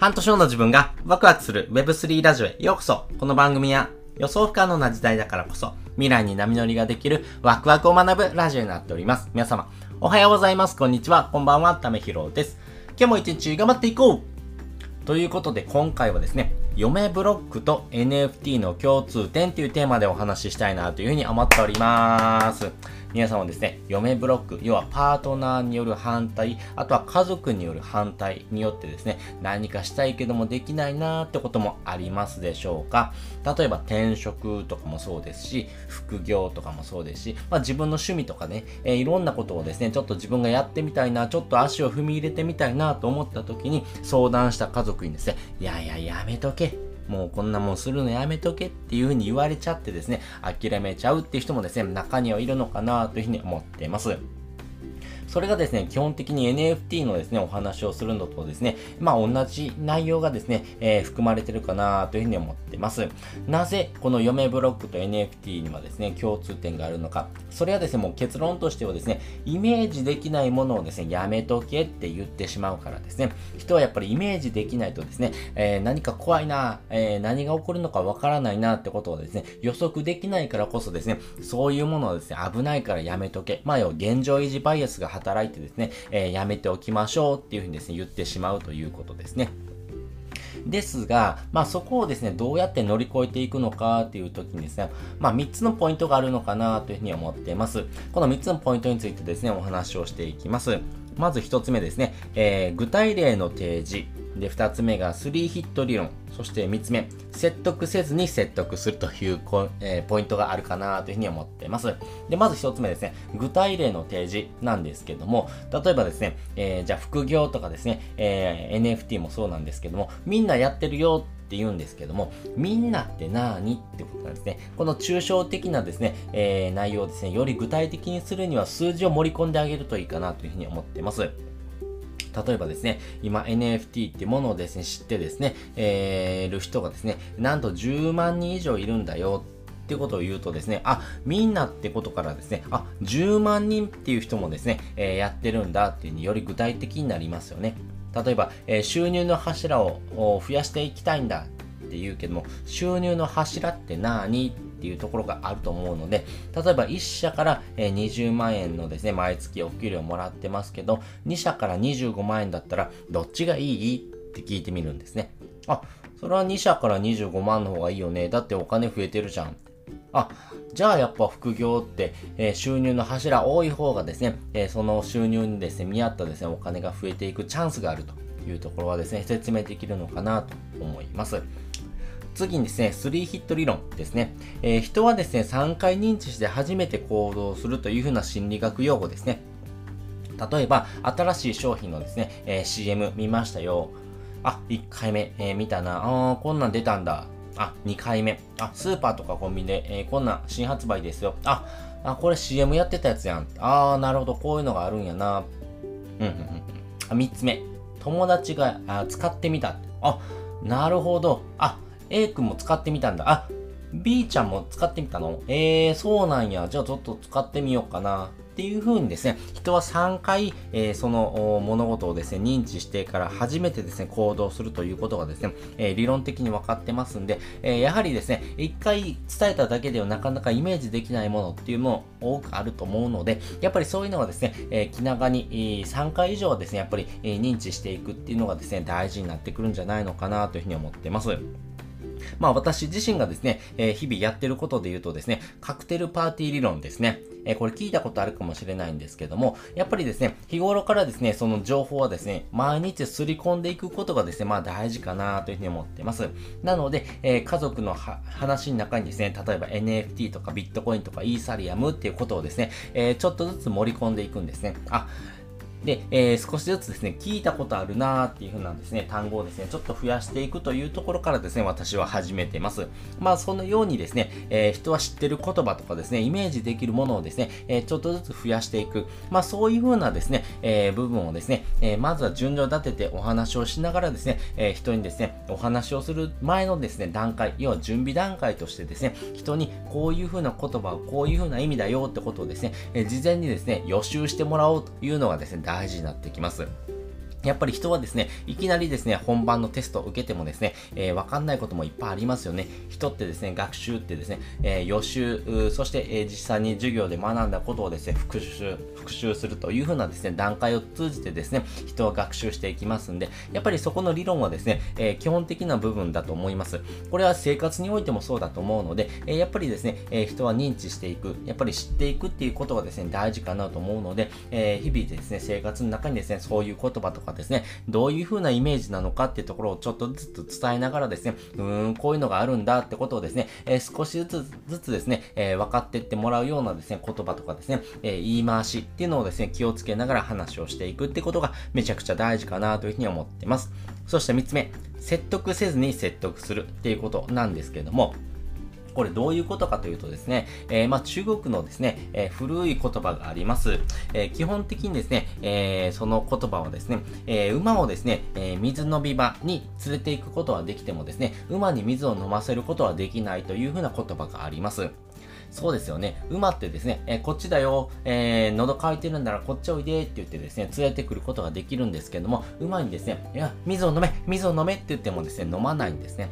半年後の自分がワクワクする Web3 ラジオへようこそ。この番組は予想不可能な時代だからこそ未来に波乗りができるワクワクを学ぶラジオになっております。皆様、おはようございます。こんにちは。こんばんは。ためひろです。今日も一日頑張っていこうということで今回はですね、嫁ブロックと NFT の共通点というテーマでお話ししたいなというふうに思っております。皆さんはですね、嫁ブロック、要はパートナーによる反対、あとは家族による反対によってですね、何かしたいけどもできないなーってこともありますでしょうか例えば転職とかもそうですし、副業とかもそうですし、まあ自分の趣味とかね、えー、いろんなことをですね、ちょっと自分がやってみたいな、ちょっと足を踏み入れてみたいなと思った時に相談した家族にですね、いやいややめとけ。もうこんなもんするのやめとけっていう風に言われちゃってですね、諦めちゃうっていう人もですね、中にはいるのかなというふうに思っています。それがですね、基本的に NFT のですね、お話をするのとですね、まあ同じ内容がですね、えー、含まれてるかなというふうに思ってます。なぜ、この嫁ブロックと NFT にはですね、共通点があるのか。それはですね、もう結論としてはですね、イメージできないものをですね、やめとけって言ってしまうからですね、人はやっぱりイメージできないとですね、えー、何か怖いな、えー、何が起こるのかわからないなってことをですね、予測できないからこそですね、そういうものをですね、危ないからやめとけ。まあ、要現状維持バイアスが働いてですね、えー、やめておきましょうっていうふうにですね、言ってしまうということですね。ですが、まあそこをですね、どうやって乗り越えていくのかっていう時にですね、まあ3つのポイントがあるのかなというふうに思っています。この3つのポイントについてですね、お話をしていきます。まず1つ目ですね、えー、具体例の提示。で、2つ目が3ヒット理論。そして3つ目、説得せずに説得するというえー、ポイントがあるかなというふうに思っています。で、まず1つ目ですね、具体例の提示なんですけども、例えばですね、えー、じゃあ副業とかですね、えー、NFT もそうなんですけども、みんなやってるよってって言うんですけども、みんなって何ってことなんですね。この抽象的なですね、えー、内容をですね、より具体的にするには数字を盛り込んであげるといいかなというふうに思ってます。例えばですね、今 NFT ってものをですね、知ってですね、えー、る人がですね、なんと10万人以上いるんだよってことを言うとですね、あ、みんなってことからですね、あ、10万人っていう人もですね、えー、やってるんだっていうにより具体的になりますよね。例えば、え、収入の柱を増やしていきたいんだって言うけども、収入の柱って何っていうところがあると思うので、例えば1社から20万円のですね、毎月お給料もらってますけど、2社から25万円だったら、どっちがいいって聞いてみるんですね。あ、それは2社から25万の方がいいよね。だってお金増えてるじゃん。あ、じゃあやっぱ副業って、えー、収入の柱多い方がですね、えー、その収入にですね、見合ったですね、お金が増えていくチャンスがあるというところはですね、説明できるのかなと思います。次にですね、3ヒット理論ですね。えー、人はですね、3回認知して初めて行動するというふうな心理学用語ですね。例えば、新しい商品のですね、えー、CM 見ましたよ。あ、1回目、えー、見たな。あー、こんなん出たんだ。あ、2回目。あ、スーパーとかコンビニで、えー、こんな新発売ですよ。あ、あ、これ CM やってたやつやん。あー、なるほど、こういうのがあるんやな。うん、うん、うん。あ、3つ目。友達があ使ってみた。あ、なるほど。あ、A 君も使ってみたんだ。あ、B ちゃんも使ってみたの？えー、そうなんや。じゃあちょっと使ってみようかな。っていう風にですね、人は3回、えー、その物事をですね、認知してから初めてですね、行動するということがですね、えー、理論的に分かってますんで、えー、やはりですね、1回伝えただけではなかなかイメージできないものっていうのも多くあると思うので、やっぱりそういうのはですね、え気長に、3回以上はですね、やっぱり、え認知していくっていうのがですね、大事になってくるんじゃないのかなというふうに思ってます。まあ私自身がですね、えー、日々やってることで言うとですね、カクテルパーティー理論ですね。えー、これ聞いたことあるかもしれないんですけども、やっぱりですね、日頃からですね、その情報はですね、毎日すり込んでいくことがですね、まあ大事かなというふうに思ってます。なので、えー、家族の話の中にですね、例えば NFT とかビットコインとかイーサリアムっていうことをですね、え、ちょっとずつ盛り込んでいくんですね。あ、で、えー、少しずつですね、聞いたことあるなーっていう風なですね、単語をですね、ちょっと増やしていくというところからですね、私は始めてます。まあ、そのようにですね、えー、人は知ってる言葉とかですね、イメージできるものをですね、えー、ちょっとずつ増やしていく。まあ、そういう風なですね、え部分をですね、えまずは順序立ててお話をしながらですね、え人にですね、お話をする前のですね、段階、要は準備段階としてですね、人にこういう風な言葉をこういう風な意味だよってことをですね、え事前にですね、予習してもらおうというのがですね、大事になってきます。やっぱり人はですね、いきなりですね、本番のテストを受けてもですね、えー、わかんないこともいっぱいありますよね。人ってですね、学習ってですね、えー、予習、そして、えー、実際に授業で学んだことをですね、復習、復習するというふうなですね、段階を通じてですね、人は学習していきますんで、やっぱりそこの理論はですね、えー、基本的な部分だと思います。これは生活においてもそうだと思うので、えー、やっぱりですね、えー、人は認知していく、やっぱり知っていくっていうことがですね、大事かなと思うので、えー、日々ですね、生活の中にですね、そういう言葉とかですね、どういう風なイメージなのかっていうところをちょっとずつ伝えながらですね、うーん、こういうのがあるんだってことをですね、えー、少しずつずつですね、えー、分かってってもらうようなですね、言葉とかですね、えー、言い回しっていうのをですね、気をつけながら話をしていくってことがめちゃくちゃ大事かなというふうに思ってます。そして3つ目、説得せずに説得するっていうことなんですけれども、これどういうことかというとですね、えー、まあ中国のですね、えー、古い言葉があります。えー、基本的にですね、えその言葉はですね、え馬をですね、え水飲み場に連れて行くことはできてもですね、馬に水を飲ませることはできないというふうな言葉があります。そうですよね。馬ってですね、えー、こっちだよ、えー、喉乾いてるんならこっちおいでって言ってですね、連れてくることができるんですけども、馬にですね、いや、水を飲め、水を飲めって言ってもですね、飲まないんですね。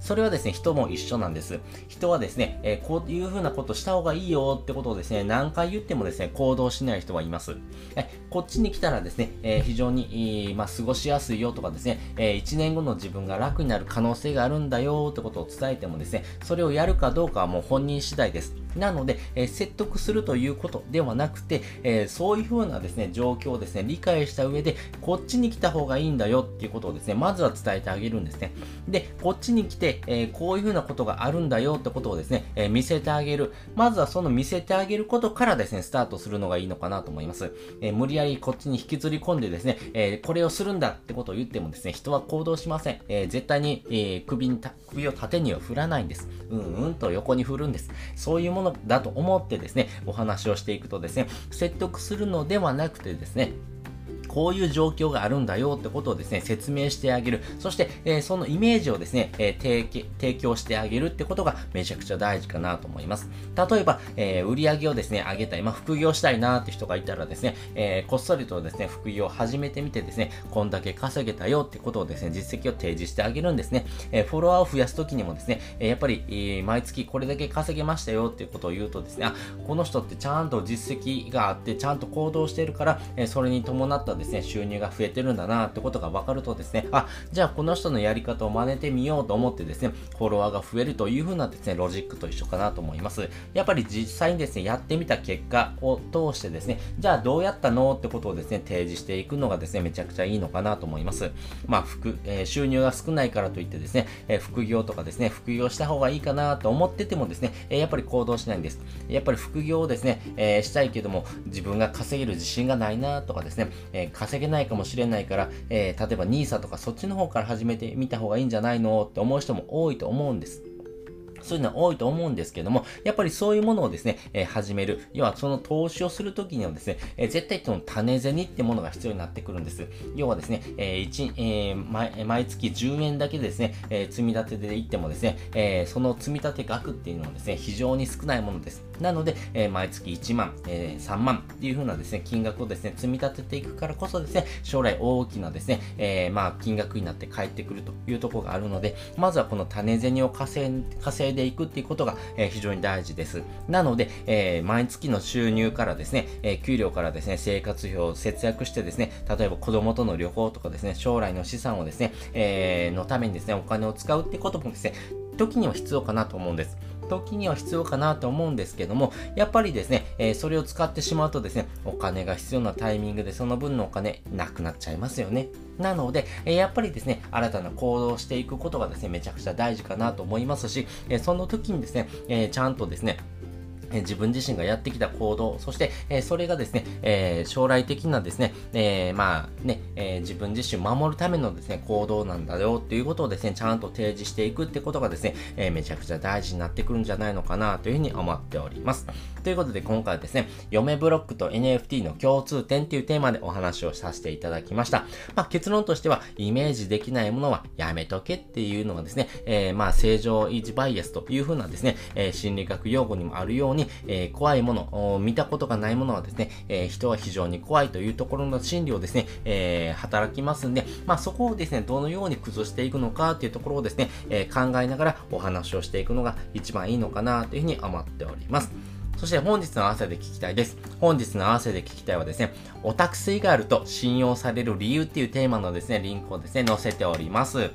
それはですね、人も一緒なんです。人はですね、えー、こういう風なことした方がいいよってことをですね、何回言ってもですね、行動しない人はいます。えこっちに来たらですね、えー、非常に、まあ、過ごしやすいよとかですね、えー、1年後の自分が楽になる可能性があるんだよってことを伝えてもですね、それをやるかどうかはもう本人次第です。なので、え、説得するということではなくて、え、そういう風なですね、状況をですね、理解した上で、こっちに来た方がいいんだよっていうことをですね、まずは伝えてあげるんですね。で、こっちに来て、え、こういう風なことがあるんだよってことをですね、え見せてあげる。まずはその見せてあげることからですね、スタートするのがいいのかなと思います。え無理やりこっちに引きずり込んでですね、えこれをするんだってことを言ってもですね、人は行動しません。え絶対に、え首に首を縦には振らないんです。うんうんと横に振るんです。そういうものだと思ってですね、お話をしていくとですね、説得するのではなくてですね、こういう状況があるんだよってことをですね、説明してあげる。そして、えー、そのイメージをですね、えー、提供してあげるってことがめちゃくちゃ大事かなと思います。例えば、えー、売り上げをですね、上げたい、まあ、副業したいなーって人がいたらですね、えこっそりとですね、副業を始めてみてですね、こんだけ稼げたよってことをですね、実績を提示してあげるんですね。えフォロワーを増やすときにもですね、えやっぱり、え毎月これだけ稼げましたよっていうことを言うとですね、あ、この人ってちゃんと実績があって、ちゃんと行動してるから、えそれに伴ったですね、収入が増えてるんだなってことが分かるとですね、あ、じゃあこの人のやり方を真似てみようと思ってですね、フォロワーが増えるという風なですね、ロジックと一緒かなと思います。やっぱり実際にですね、やってみた結果を通してですね、じゃあどうやったのってことをですね、提示していくのがですね、めちゃくちゃいいのかなと思います。まあ、副、えー、収入が少ないからといってですね、えー、副業とかですね、副業した方がいいかなと思っててもですね、えー、やっぱり行動しないんです。やっぱり副業をですね、えしたいけども、自分が稼げる自信がないなとかですね、え稼げないかもしれないから、えー、例えば NISA とかそっちの方から始めてみた方がいいんじゃないの？って思う人も多いと思うんです。そういうのは多いと思うんですけども、やっぱりそういうものをですね、えー、始める。要はその投資をするときにはですね、えー、絶対その種銭ってものが必要になってくるんです。要はですね、えー、1、えー、毎毎月10円だけですね、え、積み立てでいってもですね、え、その積み立て額っていうのはですね、非常に少ないものです。なので、えー、毎月1万、えー、3万っていう風なですね、金額をですね、積み立てていくからこそですね、将来大きなですね、えー、まあ、金額になって帰ってくるというところがあるので、まずはこの種銭を稼いでいくっていうことが、えー、非常に大事です。なので、えー、毎月の収入からですね、えー、給料からですね、生活費を節約してですね、例えば子供との旅行とかですね、将来の資産をですね、えー、のためにですね、お金を使うってこともですね、時には必要かなと思うんです。時には必要かなと思うんですけども、やっぱりですね、えー、それを使ってしまうとですね、お金が必要なタイミングでその分のお金なくなっちゃいますよね。なので、え、やっぱりですね、新たな行動をしていくことがですね、めちゃくちゃ大事かなと思いますし、え、その時にですね、えちゃんとですね、自分自身がやってきた行動、そして、えそれがですね、え将来的なですね、えまあね、え自分自身を守るためのですね、行動なんだよっていうことをですね、ちゃんと提示していくってことがですね、えめちゃくちゃ大事になってくるんじゃないのかなというふうに思っております。ということで今回はですね、嫁ブロックと NFT の共通点っていうテーマでお話をさせていただきました。まあ、結論としては、イメージできないものはやめとけっていうのがですね、え、まあ正常維持バイアスというふうなですね、え、心理学用語にもあるようにに、えー、怖いもの、見たことがないものはですね、えー、人は非常に怖いというところの心理をですね、えー、働きますんで、まあ、そこをですね、どのように崩していくのかっていうところをですね、え考えながらお話をしていくのが一番いいのかなというふうに思っております。そして本日の合わせで聞きたいです。本日の合わせで聞きたいはですね、オタク性があると信用される理由っていうテーマのですね、リンクをですね、載せております。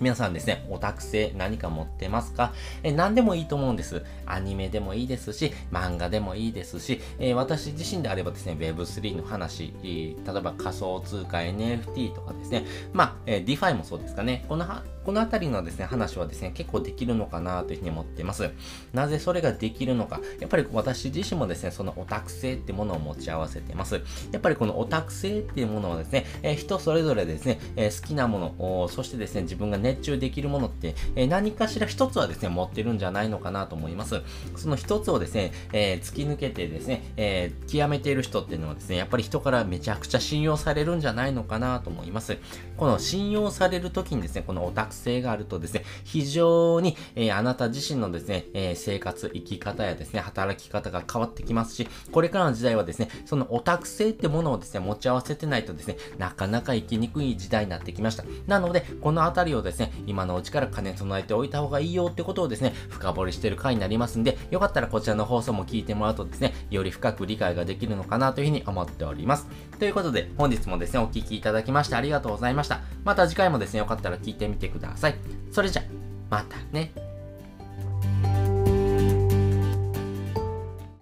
皆さんですね、オタク性何か持ってますか？え何でもいいと思うんです。アニメでもいいですし、漫画でもいいですし、え、私自身であればですね、Web3 の話、例えば仮想通貨 NFT とかですね、まあ、え、DeFi もそうですかね、このこのあたりのですね、話はですね、結構できるのかなというふうに思っています。なぜそれができるのか。やっぱり私自身もですね、そのオタク性ってものを持ち合わせています。やっぱりこのオタク性っていうものはですね、えー、人それぞれですね、えー、好きなものを、そしてですね、自分が熱中できるものって、えー、何かしら一つはですね、持ってるんじゃないのかなと思います。その一つをですね、え突き抜けてですね、え極めている人っていうのはですね、やっぱり人からめちゃくちゃ信用されるんじゃないのかなと思います。この信用されるときにですね、このオタク性があるとですね、非常に、えー、あなた自身のですね、えー、生活、生き方やですね、働き方が変わってきますし、これからの時代はですね、そのオタク性ってものをですね、持ち合わせてないとですね、なかなか生きにくい時代になってきました。なので、このあたりをですね、今のうちから金備えておいた方がいいよってことをですね、深掘りしてる回になりますんで、よかったらこちらの放送も聞いてもらうとですね、より深く理解ができるのかなというふうに思っております。ということで、本日もですね、お聴きいただきましてありがとうございました。また次回もですね、よかったら聞いてみてください。それじゃ、またね。